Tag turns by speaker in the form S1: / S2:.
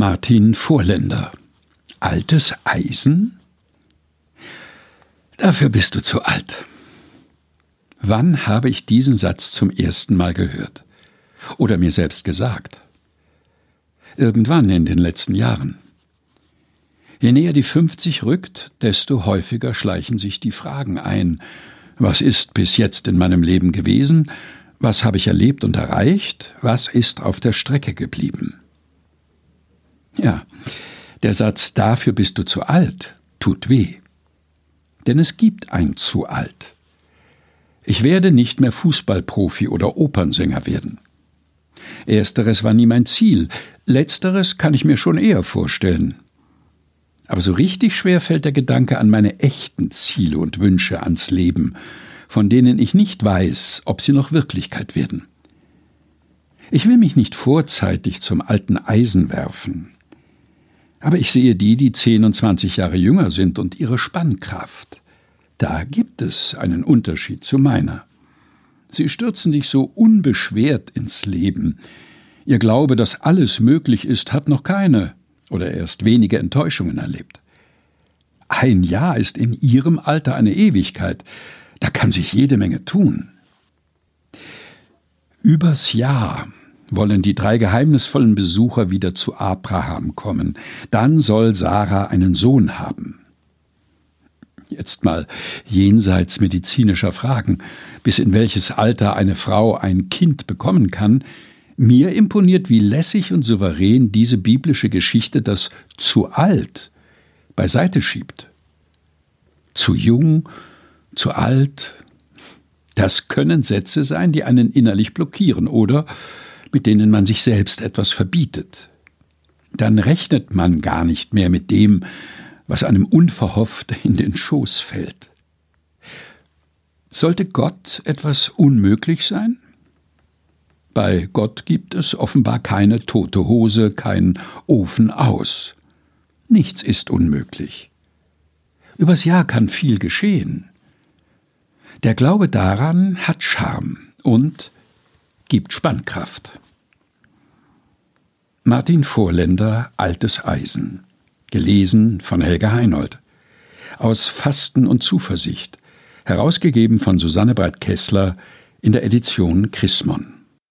S1: Martin Vorländer Altes Eisen? Dafür bist du zu alt. Wann habe ich diesen Satz zum ersten Mal gehört? Oder mir selbst gesagt? Irgendwann in den letzten Jahren. Je näher die 50 rückt, desto häufiger schleichen sich die Fragen ein. Was ist bis jetzt in meinem Leben gewesen? Was habe ich erlebt und erreicht? Was ist auf der Strecke geblieben? Ja, der Satz Dafür bist du zu alt tut weh. Denn es gibt ein zu alt. Ich werde nicht mehr Fußballprofi oder Opernsänger werden. Ersteres war nie mein Ziel, letzteres kann ich mir schon eher vorstellen. Aber so richtig schwer fällt der Gedanke an meine echten Ziele und Wünsche ans Leben, von denen ich nicht weiß, ob sie noch Wirklichkeit werden. Ich will mich nicht vorzeitig zum alten Eisen werfen. Aber ich sehe die, die zehn und zwanzig Jahre jünger sind und ihre Spannkraft. Da gibt es einen Unterschied zu meiner. Sie stürzen sich so unbeschwert ins Leben. Ihr Glaube, dass alles möglich ist, hat noch keine oder erst wenige Enttäuschungen erlebt. Ein Jahr ist in ihrem Alter eine Ewigkeit. Da kann sich jede Menge tun. Übers Jahr wollen die drei geheimnisvollen Besucher wieder zu Abraham kommen. Dann soll Sarah einen Sohn haben. Jetzt mal jenseits medizinischer Fragen, bis in welches Alter eine Frau ein Kind bekommen kann, mir imponiert, wie lässig und souverän diese biblische Geschichte das zu alt beiseite schiebt. Zu jung, zu alt, das können Sätze sein, die einen innerlich blockieren oder mit denen man sich selbst etwas verbietet. Dann rechnet man gar nicht mehr mit dem, was einem unverhofft in den Schoß fällt. Sollte Gott etwas unmöglich sein? Bei Gott gibt es offenbar keine tote Hose, kein Ofen aus. Nichts ist unmöglich. Übers Jahr kann viel geschehen. Der Glaube daran hat Charme und gibt Spannkraft. Martin Vorländer Altes Eisen. Gelesen von Helga Heinold. Aus Fasten und Zuversicht. Herausgegeben von Susanne Breit-Kessler in der Edition Chrismon.